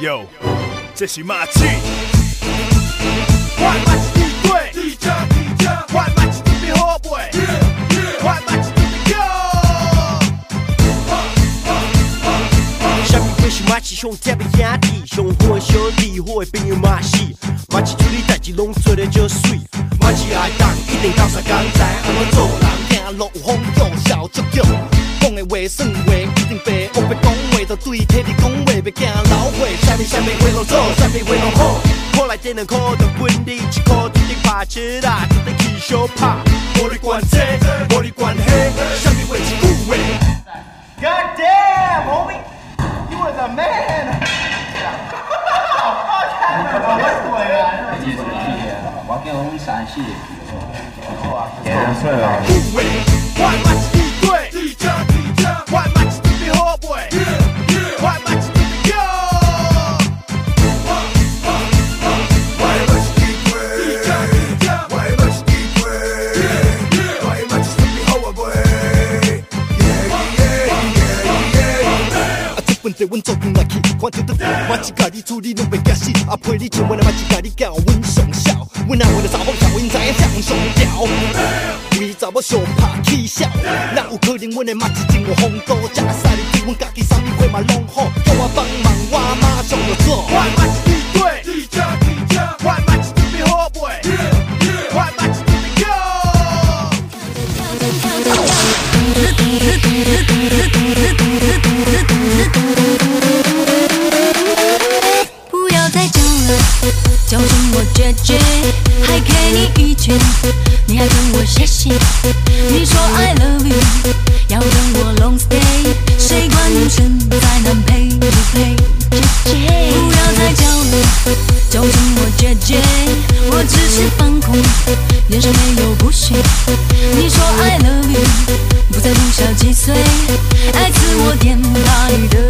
哟，这是马刺。我的马刺地对，我的马刺特别好买，我的兄弟，上好的兄弟，好的朋友嘛是。马刺处理代志拢做得足水，马刺爱当一定到三工知安怎做人，行路有风度，笑足脚。讲的话算话一定白，学白讲话就对体你讲话，别惊老话。啥物啥物话拢做，啥物话拢好。苦来这两箍就分你一箍，一定拍切啦，一定去小拍。无你管这，无你管迄，啥物话一句话。God damn, homie, you was a man. 我叫阮山西的有话，我啊，这份地阮做阵来去，看着得马一甲你处理拢袂惊死，啊陪你唱我的马一甲你教阮上孝，阮阿为了查某囝，阮知影上上调，为查某上拍起笑，哪有可能阮的马一真有风度，食使你对阮家己啥物货嘛拢好，叫我帮忙我马上就做。我的马刺地对，我的马刺特别好买，我的马刺特别强。声我姐姐，还给你一拳，你还跟我谢谢。你说 I love you，要跟我 long stay，谁管女生在南配不配？姐姐，不要再叫了，叫声我姐姐，我只是放空，眼神没有不屑。你说 I love you，不在乎小几岁，爱自我颠倒你的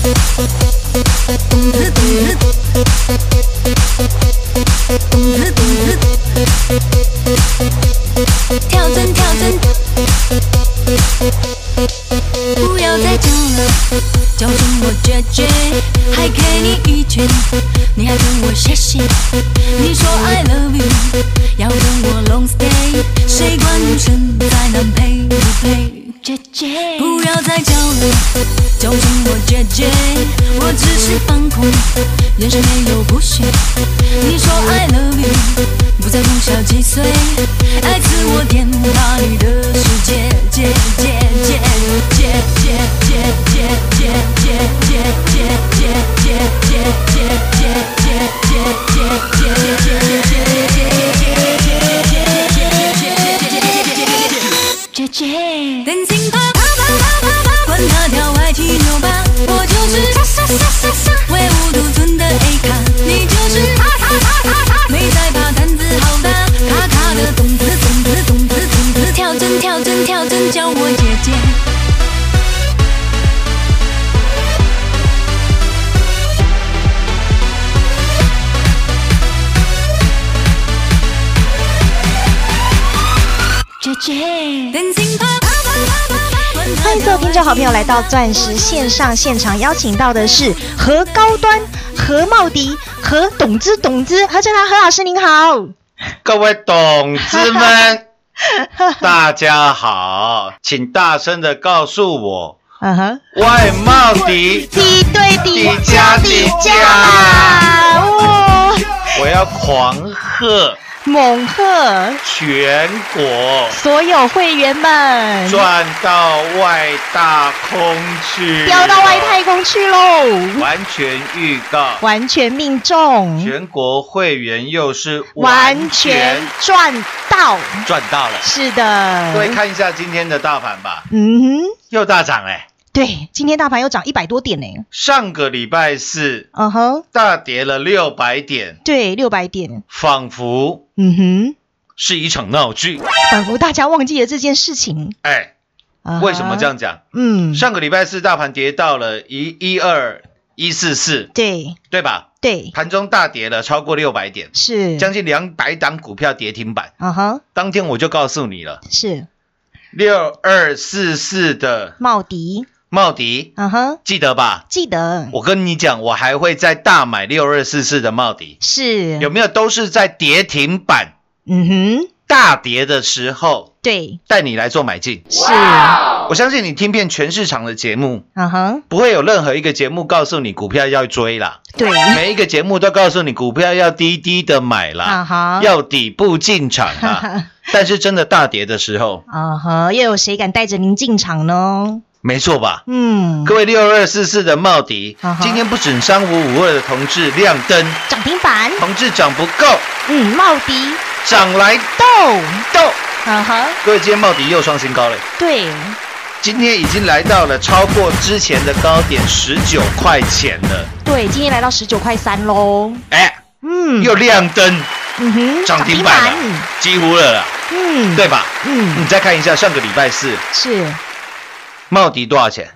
欢迎各位听众好朋友来到钻石线上现场，邀请到的是何高端、何茂迪、何董之、董之、何正堂何老师，您好。各位董子们，大家好，请大声的告诉我，嗯哼，外贸敌，敌对敌底加底加哇，我要狂贺猛贺全国。所有会员们，赚到外大空去，飙到外太，空去喽，完全预告，完全命中，全国会员又是完全赚到，赚到了。是的，各位看一下今天的大盘吧，嗯哼，又大涨哎、对，今天大盘又涨一百多点呢，上个礼拜四嗯哼，大跌了六百点，对，六百点，仿佛嗯哼，是一场闹剧。仿佛大家忘记了这件事情，哎，为什么这？样讲？嗯，上个礼拜四大盘跌到了一一二一四四，对。对吧？对，盘中大跌了超过六百点，是，将近两百档股票跌停板。啊哈，当天我就告诉你了，是。六二四四的茂迪，茂迪，嗯哼，记得吧？记得。我跟你讲，我还会再大买六二四四的茂迪，是，有没有？都是在跌停板？嗯哼，大跌的时候对，带你来做买进。是，啊我相信你听遍全市场的节目，嗯哼，不会有任何一个节目告诉你股票要追啦，对，每一个节目都告诉你股票要低低的买啦，啊哈，要底部进场啦。但是真的大跌的时候，啊哈，又有谁敢带着您进场呢？没错吧？嗯，各位六二四四的茂迪今天不准三五五二的同志亮灯，涨停板，同志涨不够，嗯，茂迪。涨来豆，斗。啊哈，各位，今天茂迪又创新高了，对，今天已经来到了超过之前的高点十九块钱了。对，今天来到十九块三喽，哎，嗯，又亮灯，嗯哼，涨停板了，几乎了啦，嗯，对吧？嗯，你再看一下上个礼拜四，是茂迪多少钱？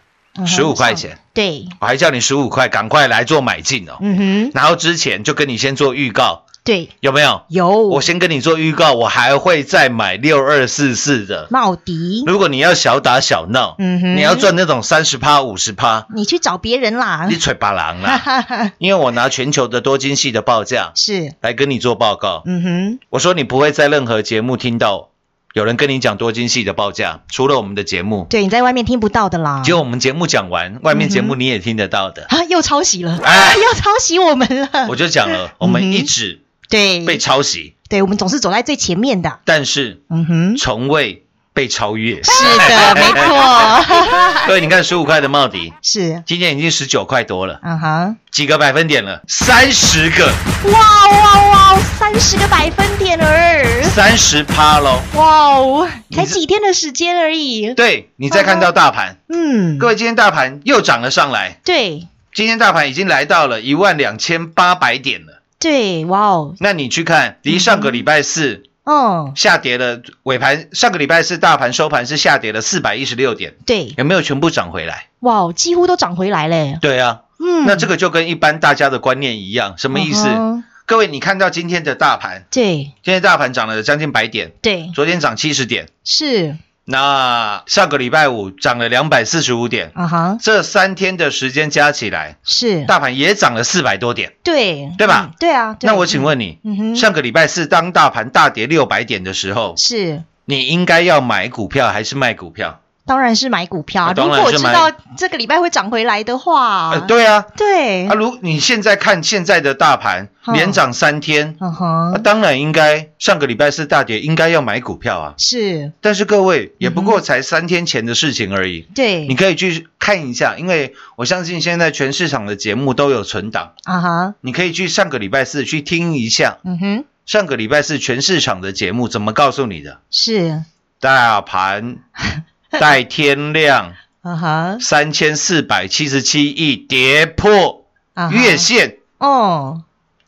十五块钱，对，我还叫你十五块，赶快来做买进哦。嗯哼，然后之前就跟你先做预告，对，有没有？有。我先跟你做预告，我还会再买六二四四的。茂迪，如果你要小打小闹，嗯哼。你要赚那种三十趴、五十趴，你去找别人啦。你，吹巴郎啦。因为我拿全球的多晶系的报价是，来跟你做报告，嗯哼，我说你不会在任何节目听到有人跟你讲多精细的报价，除了我们的节目。对，你在外面听不到的啦，只有我们节目讲完，外面节目你也听得到的。啊，又抄袭了，哎。又抄袭我们了，我就讲了，我们一直对，被抄袭，对，我们总是走在最前面的，但是嗯哼，从未被超越。是的，没错，各位，你看十五块的茂迪，是，今天已经十九块多了，嗯哼，几个百分点了？三十个，哇哇哇，三十个百分点儿，三十趴喽。哇哦，才几天的时间而已，对你再看到大盘，嗯，各位，今天大盘又涨了上来，对。今天大盘已经来到了一万两千八百点了。对，哇哦，那你去看，离上个礼拜四嗯，下跌了，尾盘上个礼拜是大盘收盘是下跌了四百一十六点，对，有没有全部涨回来？哇哦，几乎都涨回来嘞，对啊，嗯，那这个就跟一般大家的观念一样，什么意思？嗯各位，你看到今天的大盘，对。今天大盘涨了将近百点，对，昨天涨七十点，是，那上个礼拜五涨了两百四十五点，啊哈，这三天的时间加起来，是，大盘也涨了四百多点。对，对吧嗯对啊，对那我请，问你，嗯哼，上个礼拜四当大盘大跌六百点的时候，是。你应该要买股票还是卖股票？当然是买股票如果知道这个礼拜会涨回来的话，呃，对啊，对。啊，，如你现在看现在的大盘嗯。连涨三天，嗯啊，哼，当然应该上个礼拜四大跌，应该要买股票啊。是。但是各位也不过才三天前的事情而已，对，你可以去看一下，因为我相信现在全市场的节目都有存档，啊哈，你可以去上个礼拜四去听一下，嗯哼，上个礼拜四全市场的节目怎么告诉你的？是，大盘 待天亮啊哈，三千四百七十七亿跌破月线，哦，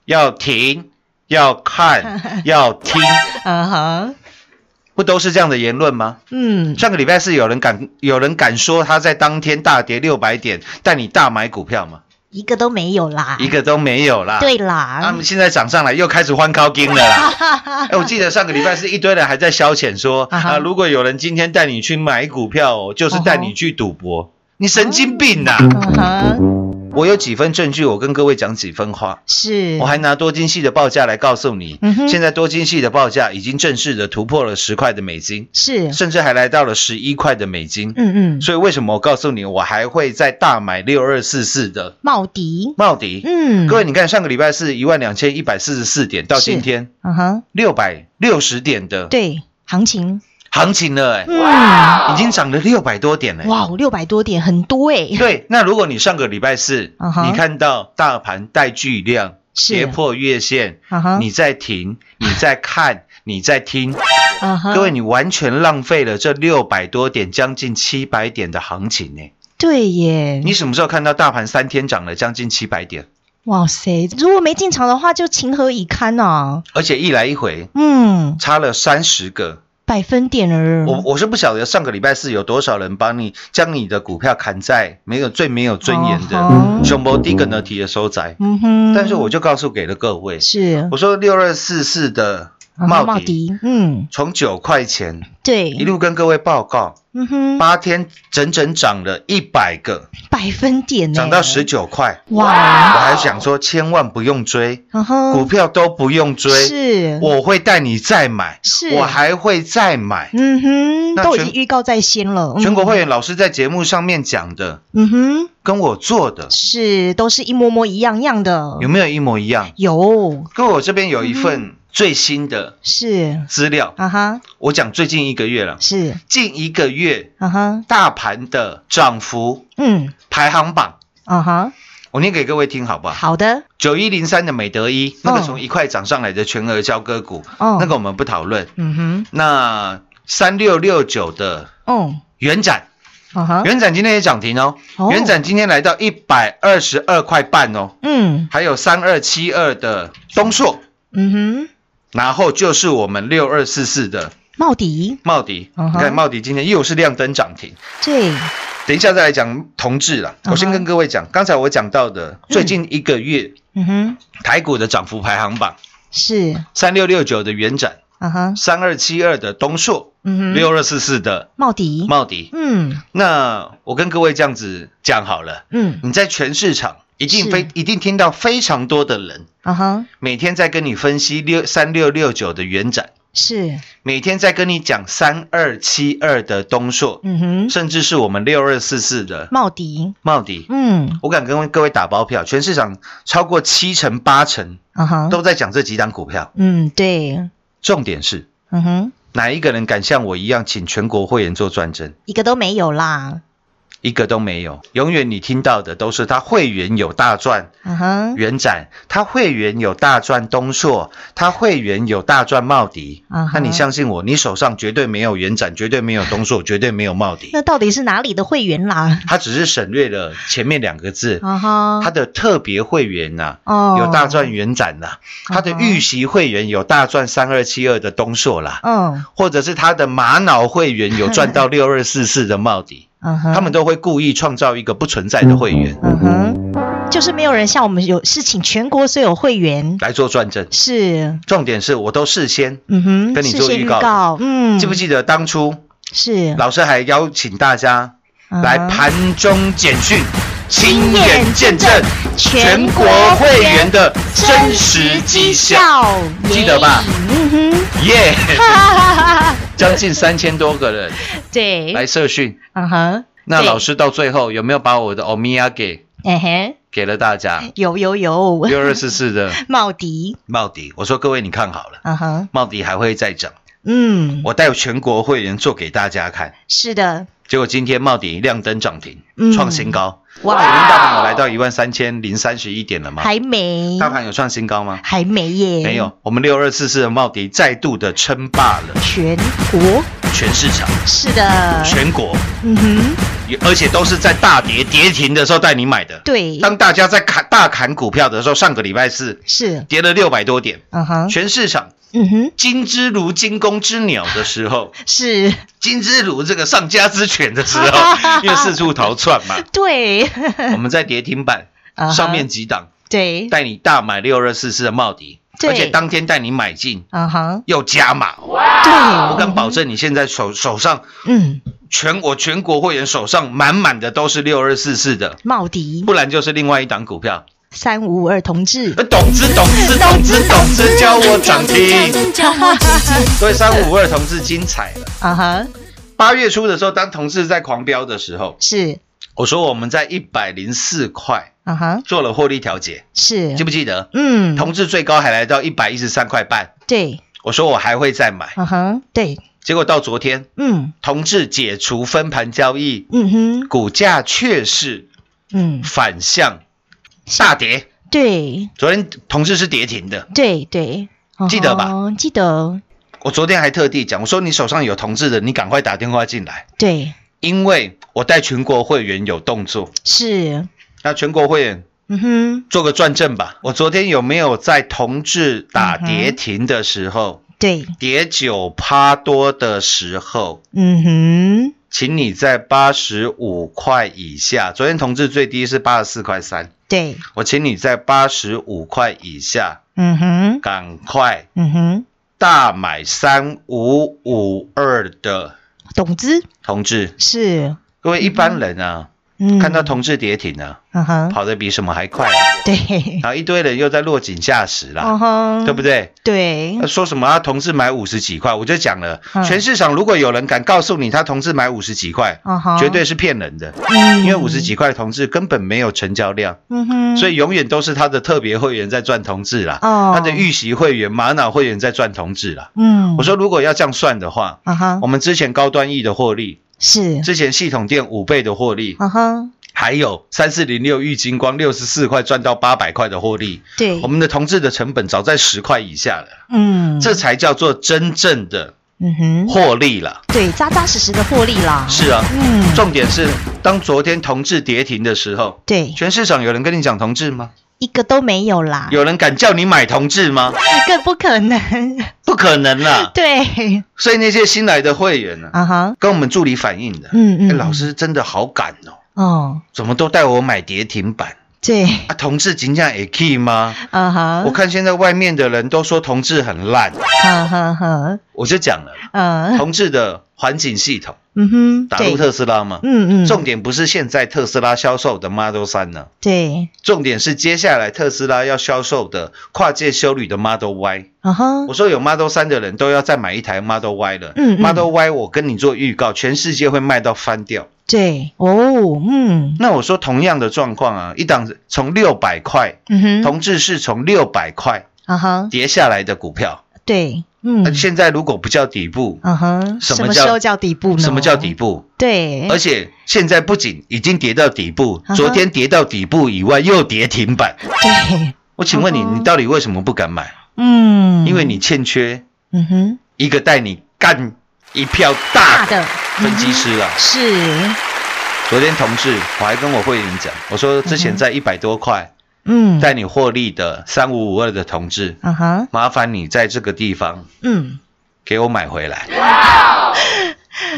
要停，要看，要听，啊哈，不都是这样的言论吗？嗯，上个礼拜四有人敢有人敢说他在当天大跌六百点但你大买股票吗？一个都没有啦，一个都没有啦。对他啦们，现在涨上来又开始欢高金了啦。哎，我记得上个礼拜是一堆人还在消遣说啊如果有人今天带你去买股票哦，就是带你去赌博。你神经病呐、嗯，我有几分证据，我跟各位讲几分话。是，我还拿多晶系的报价来告诉你，嗯哼。现在多晶系的报价已经正式的突破了十块的美金，是，甚至还来到了十一块的美金。嗯嗯，所以为什么我告诉你，我还会再大买六二四四的？茂迪，茂迪？嗯，各位，你看上个礼拜是一万两千一百四十四点，到今天嗯哼，六百六十点的对，行情，行情了、哎、嗯，已经涨了六百多点了、哎。哇，六百多点，很多哎，对，那如果你上个礼拜四你看到大盘带巨量跌破月线，你在停，你在看，你在听，各位，你完全浪费了这六百多点，将近七百点的行情呢。对耶，你什么时候看到大盘三天涨了将近七百点，哇塞，如果没进场的话，就情何以堪啊！而且一来一回嗯，差了三十个？百分点而，我我是不晓得上个礼拜四有多少人帮你将你的股票砍在没有最没有尊严哦的熊博低跟的提的收窄，嗯哼，但是我就告诉给了各位，是。我说六二四四的嗯茂迪茂迪，嗯，从九块钱对，一路跟各位报告，嗯哼，八天整整涨了一百个，百分点呢，涨到十九块。哇。我哇，还想说，千万不用追，嗯，股票都不用追，是，我会带你再买，是。我还会再买。嗯哼，都已经预告在先了，嗯。全国会员老师在节目上面讲的，嗯哼，跟我做的是都是一模模一样样的，有没有一模一样？有。跟，我这边有一份最新的是。资料，啊哈，我讲最近一个月了，是。近一个月啊哈，大盘的涨幅嗯。排行榜，啊哈，我念给各位听好不好？好的，九一零三的美德一，那个哦从一块涨上来的全额交割股，哦，那个我们不讨论。嗯哼，那三六六九的哦，元展，啊哈，元展今天也涨停哦，哦。元展今天来到一百二十二块半哦，嗯。还有三二七二的东硕，嗯哼，然后就是我们六二四四的茂迪，茂迪，嗯哼。你看茂迪今天又是亮灯涨停。对，等一下再来讲同志了，嗯哼。我先跟各位讲，刚才我讲到的最近一个月嗯哼，台股的涨幅排行榜，是，三六六九的元展，啊哈，三二七二的东硕，嗯哼，六二四四的茂迪，茂迪。嗯。那我跟各位这样子讲好了，嗯，你在全市场一定非一定听到非常多的人啊哈，每天在跟你分析六三六六九的元展，是，每天在跟你讲三二七二的东硕，嗯哼，甚至是我们六二四四的茂迪，茂迪。嗯。我敢跟各位打包票，全市场超过七成八成啊哈，都在讲这几档股票。嗯对，重点是嗯哼，哪一个人敢像我一样请全国会员做转正？一个都没有啦，一个都没有。永远你听到的都是他会员有大赚元展，他会员有大赚东硕，他会员有大赚茂迪。那你相信我，你手上绝对没有元展，绝对没有东硕，绝对没有茂迪。那到底是哪里的会员啦？他只是省略了前面两个字，啊哈，他的特别会员呐、哦有大赚元展呐、他的预习会员有大赚三二七二的东硕啦，嗯或者是他的玛瑙会员有赚到六二四四的茂迪，嗯哼，他们都会故意创造一个不存在的会员嗯哼，就是没有人像我们有是请全国所有会员，来做转正。是，重点是我都事先，嗯哼，跟你做预告。告，嗯，记不记得当初是。老师还邀请大家嗯来盘中简讯，亲眼眼见证全国会员的真实绩效，记得吧？嗯哼，耶！哈哈哈哈，将近三千多个人对，来社训，嗯哼，那老师到最后有没有把我的欧米亚给哎嘿，给了大家？有有有，六二四四的。茂迪，茂迪，我说各位你看好了，嗯哼，茂迪还会再涨，嗯，我带全国会员做给大家看。是的，结果今天茂迪亮灯涨停嗯，创新高。哇。今天大盘有来到一万三千零三十一点了吗？还没，大盘有创新高吗？还没耶，没有，我们六二四四的茂迪再度的称霸了。全国，全市场、是的，全国，嗯哼，而且都是在大跌跌停的时候带你买的。对，当大家在砍大砍股票的时候，上个礼拜四是，跌了六百多点，嗯哼，全市场嗯哼，金之如惊弓之鸟的时候，是，金之如这个上家之犬的时候，因为四处逃窜嘛，对，我们在跌停板 上面几档对，带你大买六二四四的茂迪，而且当天带你买进，啊哈，又加码。对，我敢保证，你现在手手上嗯，全我全国会员手上满满的都是六二四四的，茂迪。不然就是另外一档股票。三五五二同志。呃，懂之懂之 懂之懂之，教我涨停。叫我姐姐。所以三五五二同志精彩了。啊哈，八月初的时候，当同志在狂飙的时候，是。我说我们在一百零四块啊哈，做了获利调节，是。记不记得？嗯，同志最高还来到一百一十三块半，对，我说我还会再买，啊哈，对，结果到昨天，嗯。同志解除分盘交易，嗯哼，股价却是嗯，反向大跌。对。昨天同志是跌停的，对对，记得吧？哦？记得，我昨天还特地讲，我说你手上有同志的，你赶快打电话进来，对，因为我带全国会员有动作。是，那全国会员嗯哼，做个转正吧。我昨天有没有在同志打跌停的时候，对，跌九趴多的时候，嗯哼，请你在八十五块以下。昨天同志最低是八十四块三，对，我请你在八十五块以下，嗯哼，赶快嗯哼，大买三五五二的懂之同志。是，各位一般人啊，嗯，看到同志跌停了，嗯哼，跑得比什么还快，对，然后一堆人又在落井下石啦，嗯，对不对？对，说什么啊同志买五十几块，我就讲了，嗯。全市场如果有人敢告诉你他同志买五十几块，嗯哼，绝对是骗人的，嗯，因为五十几块同志根本没有成交量，嗯哼，所以永远都是他的特别会员在赚同志啦，哦。他的预习会员、玛瑙会员在赚同志啦。嗯，我说如果要这样算的话，啊哈我，们之前高端 E 的获利，是，之前系统店五倍的获利，嗯哼，还有三四零六玉金光六十四块赚到八百块的获利，对。我，们的同志的成本早在十块以下了，嗯，这才叫做真正的嗯哼，获利了。对，扎扎实实的获利啦，是啊，嗯，重点是当昨天同志跌停的时候，对，全市场有人跟你讲同志吗？一个都没有啦，有人敢叫你买同志吗？更不可能，不可能啦！对，所以那些新来的会员呢、啊哈，跟我们助理反映的，嗯嗯哎老师真的好赶哦，哦，怎么都带我买跌停板对，啊？同志金价也可以吗？啊哈，我看现在外面的人都说同志很烂，哈哈哈，我就讲了，嗯同志的环境系统嗯哼，对打入特斯拉嘛，嗯嗯，重点不是现在特斯拉销售的 Model 三呢，对，重点是接下来特斯拉要销售的跨界修旅的 Model Y。啊哈，我说有 Model 三的人都要再买一台 Model Y 了。嗯嗯 Model Y 我跟你做预告，全世界会卖到翻掉。对，哦，嗯，那我说同样的状况啊，一档从六百块，嗯哼，同志是从六百块啊哈，跌下来的股票，对，嗯，现在如果不叫底部，啊哈，什么时候叫底部呢？什么叫底？部？对，而且现在不仅已经跌到底部昨天跌到底部以外，又跌停板。对，我请问你，你到底为什么不敢买？嗯，因为你欠缺嗯哼，一个带你干一票大的分析师啊。是，昨天同志我还跟我会员讲，我说之前在一百多块嗯，带你获利的三五五二的同志，啊哈，麻烦你在这个地方嗯，给我买回来。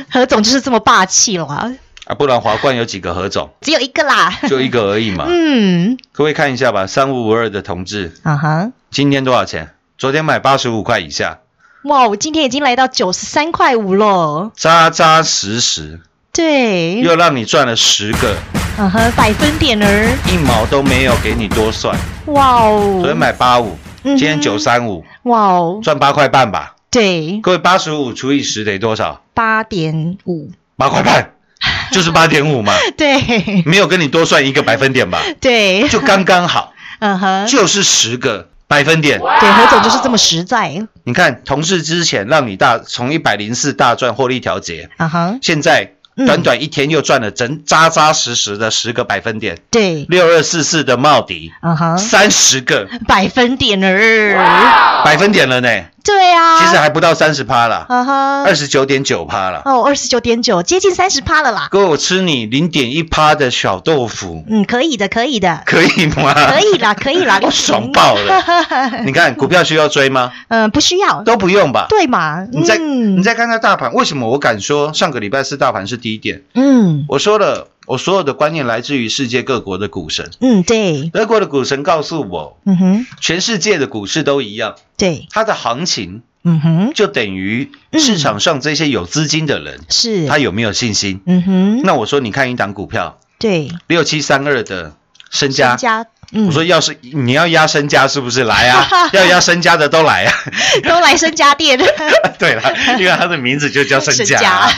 何总就是这么霸气了，啊，不然华冠有几个何总，只有一个啦，就一个而已嘛。嗯，各位看一下吧，三五五二的同志。啊哈，今天多少钱？昨天买八十五块以下，哇，我今天已经来到九十三块五了，扎扎实实，对，又让你赚了十个，啊哈，百分点儿，一毛都没有给你多算。哇哦，昨天买八五，嗯今天九三五，哇哦，赚八块半吧。对，各位八十五除以十等于多少？八点五，八块半，就是八点五嘛，对。没有跟你多算一个百分点吧，对，就刚刚好，嗯哼，就是十个百分点。对，何总就是这么实在，你看，同事之前让你大从一百零四大赚获利调节，啊哈，现在嗯短短一天又赚了整扎扎实实的十个百分点，对，六二四四的茂迪啊哈，三十个。百分点儿，百分点了呢，对啊，其实还不到三十趴啦，啊哈，二十九点九趴了。哦，二十九点九，接近三十趴了啦。哥，我吃你零点一趴的小豆腐，嗯，可以的，可以的，可以吗？可以啦，可以啦，我爽爆了。你看股票需要追吗？嗯，不需要，都不用吧。对嘛？你再嗯你再看看大盘，为什么我敢说上个礼拜四大盘是低点？嗯，我说了，我所有的观念来自于世界各国的股神。嗯，对，德国的股神告诉我，嗯哼，全世界的股市都一样，对，它的行情嗯哼，就等于市场上这些有资金的人，是，他有没有信心？嗯哼，那我说，你看一档股票对，六七三二的身家身，家，嗯，我说要是你要压身家，是不是来啊？要压身家的都来啊！都来身家店，对了，因为它的名字就叫身家啊，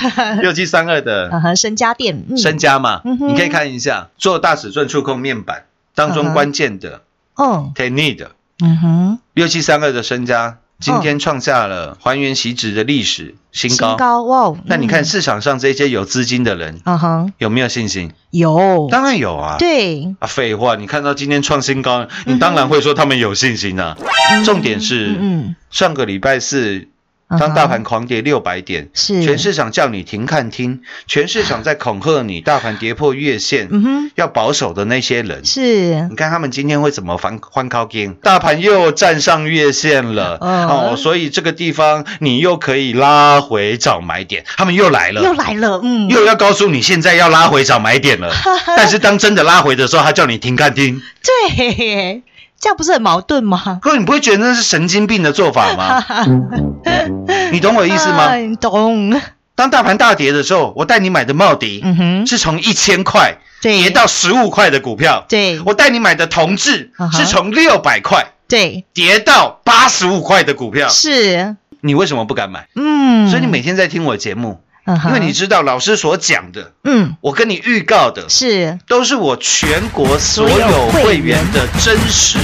六七三二的身家店，嗯。身家嘛，嗯你可以看一下做大尺寸触控面板当中关键的嗯 t e n i 的。嗯哼，六七三二的身家，今天创下了还原席值的历史新高。新高哇哦，那你看嗯，市场上这些有资金的人嗯哼，有没有信心？有，当然有啊。对，啊，废话，你看到今天创新高，你当然会说他们有信心啊。重点是嗯上个礼拜四，嗯，当大盘狂跌六百点，是。全市场叫你停看听，全市场在恐吓你，大盘跌破月线，嗯哼，要保守的那些人。是，你看他们今天会怎么翻翻高金？大盘又站上月线了、嗯。哦，所以这个地方你又可以拉回找买点，他们又来了，又来了，嗯，又要告诉你现在要拉回找买点了。但是当真的拉回的时候，他叫你停看听，对，这样不是很矛盾吗？各位你不会觉得那是神经病的做法吗？你懂我的意思吗？嗯，懂，当大盘大跌的时候，我带你买的茂迪嗯哼，是从一千块跌到十五块的股票，对。我带你买的同志是从六百块对，跌到八十五块的股票，是，你为什么不敢买？嗯，所以你每天在听我节目，因为你知道老师所讲的，嗯。我跟你预告的，是，都是我全国所所有有会员的真实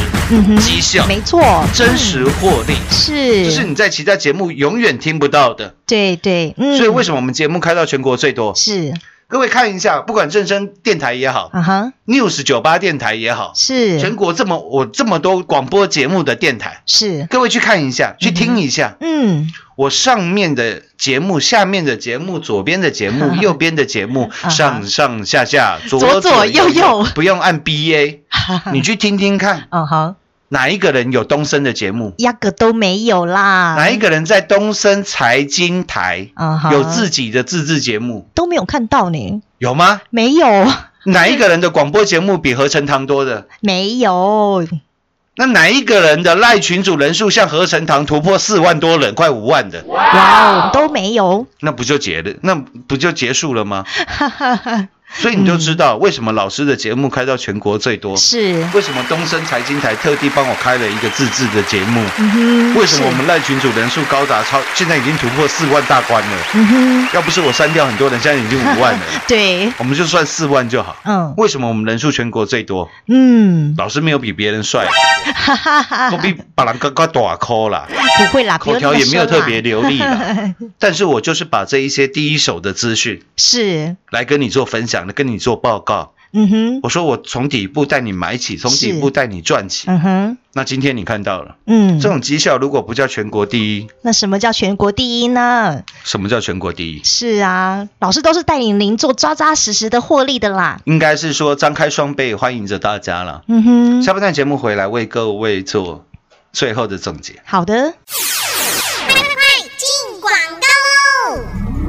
绩效、没错，真实获利，是，这是你在其他节目永远听不到的。对对，嗯，所以为什么我们节目开到全国最多？是，各位看一下，不管正声电台也好啊哈，，News 九八电台也好，是，全国这么我这么多广播节目的电台，是，各位去看一下，去听一下。嗯，我上面的节目、下面的节目、左边的节目、右边的节目，哈。上上下下、左左左右右不用按 BA，你去听听看，嗯哼，哪一个人有东升的节目？压个都没有啦，哪一个人在东升财经台有自己的自制节目？都没有看到呢？有吗？没有，哪一个人的广播节目比合成堂多的？没有，那哪一个人的赖群主人数像合成堂突破四万多人，快五万的？哇哦，都没有，那不就结了？那不就结束了吗？所以你就知道为什么老师的节目开到全国最多，是，为什么东升财经台特地帮我开了一个自制的节目，嗯，为什么我们赖群主人数高达超，现在已经突破四万大关了？嗯哼，要不是我删掉很多人，现在已经五万了，对，我们就算四万就好。嗯。为什么我们人数全国最多？嗯，老师没有比别人帅，哈哈哈我比把人高高大扣啦，不会啦，口条也没有特别流利啦。但是我就是把这一些第一手的资讯是，来跟你做分享，跟你做报告。嗯哼，我说我从底部带你买起，从底部带你赚起。嗯哼，那今天你看到了，嗯，这种绩效如果不叫全国第一，那什么叫全国第一呢？什么叫全国第一？是啊，老师都是带领您做扎扎实实的获利的啦。应该是说张开双臂欢迎着大家了。嗯哼，下半段节目回来为各位做最后的总结。好的，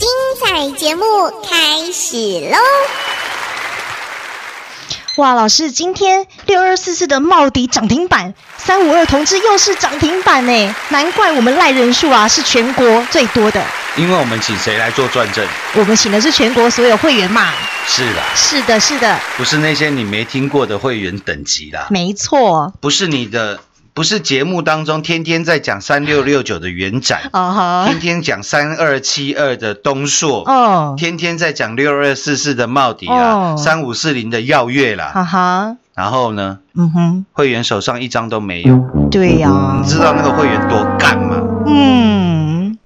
精彩节目开始喽！哇，老师，今天六二四四的茂迪涨停板，三五二同志又是涨停板呢，难怪我们赖人数啊是全国最多的。因为我们请谁来做转正？我们请的是全国所有会员嘛。是的，是的，是的，不是那些你没听过的会员等级啦，没错。不是你的，不是节目当中天天在讲三六六九的元展，啊哈。天，天讲三二七二的东硕，哦，天天在讲六二四四的茂迪啦哦，三五四零的耀月啦，哈哈，然后呢，嗯哼，会员手上一张都没有，对呀。你，知道那个会员多干吗？嗯，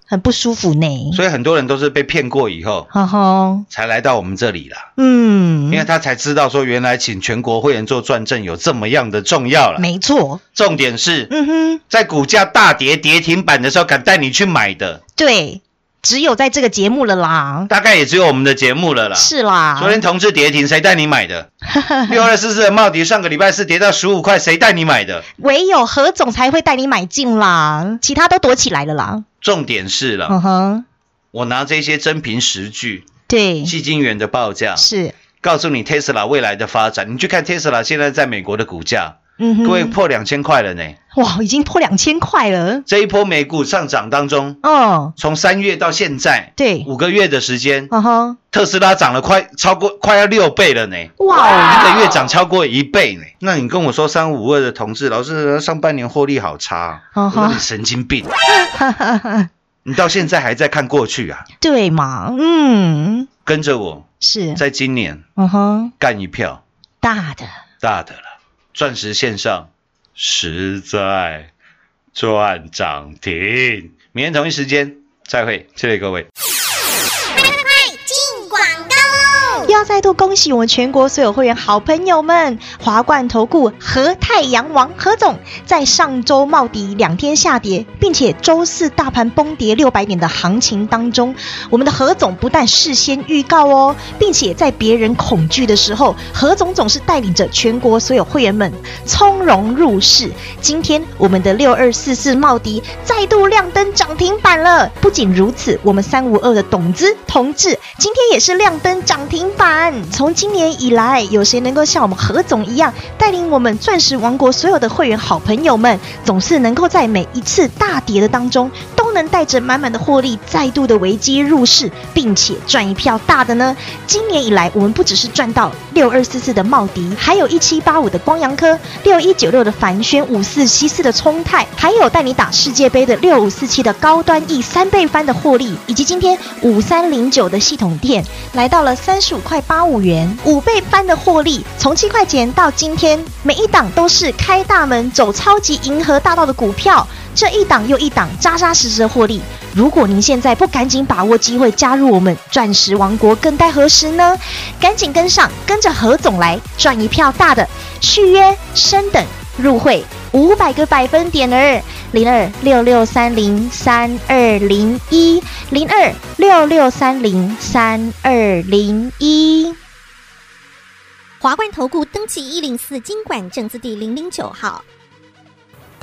很不舒服呢。所以很多人都是被骗过以后哈哈，才来到我们这里啦，嗯，因为他才知道说原来请全国会员做转正有这么样的重要了。没错，重点是嗯哼，在股价大跌跌停板的时候敢带你去买的，对，只有在这个节目了啦。大概也只有我们的节目了啦。是啦，昨天同志跌停，谁带你买的？六二四四的茂迪上个礼拜四跌到十五块，谁带你买的？唯有何总才会带你买进啦，其他都躲起来了啦。重点是了，嗯哼，我拿这些真凭实据，对，基金员的报价，是，告诉你 Tesla 未来的发展。你去看 Tesla 现在在美国的股价，嗯哼，各位破两千块了呢。哇，已经破两千块了。这一波美股上涨当中，哦，从三月到现在，对，五个月的时间，嗯哼，特斯拉涨了快超过快要六倍了呢。哇。哦，一个月涨超过一倍呢，那你跟我说三五二的同志，老师上半年获利好差，嗯哼。我说你神经病，你到现在还在看过去啊？对嘛，嗯，跟着我，是，在今年嗯哼，干一票。大的，大的了，钻石线上实在赚涨停。明天同一时间再会，谢谢各位。要再度恭喜我们全国所有会员好朋友们，华冠投顾何太阳王何总在上周茂迪两天下跌，并且周四大盘崩跌六百点的行情当中，我们的何总不但事先预告哦，并且在别人恐惧的时候，何总总是带领着全国所有会员们从容入市。今天我们的六二四四冒迪再度亮灯涨停板了。不仅如此，我们三五二的董子同志今天也是亮灯涨停板。从今年以来，有谁能够像我们何总一样，带领我们钻石王国所有的会员好朋友们，总是能够在每一次大跌的当中，能带着满满的获利，再度的危机入市，并且赚一票大的呢？今年以来，我们不只是赚到六二四四的茂迪，还有一七八五的光阳科，六一九六的凡轩，五四七四的冲泰，还有带你打世界杯的六五四七的高端 E 三倍翻的获利，以及今天五三零九的系统店来到了三十五块八五元，五倍翻的获利，从七块钱到今天，每一档都是开大门走超级银河大道的股票。这一档又一档扎扎实实的获利。如果您现在不赶紧把握机会加入我们钻石王国，更待何时呢？赶紧跟上，跟着何总来赚一票大的，续约升等入会五百个百分点儿，零二六六三零三二零一零二六六三零三二零一。华冠投顾登记一零四经管证字第零零九号。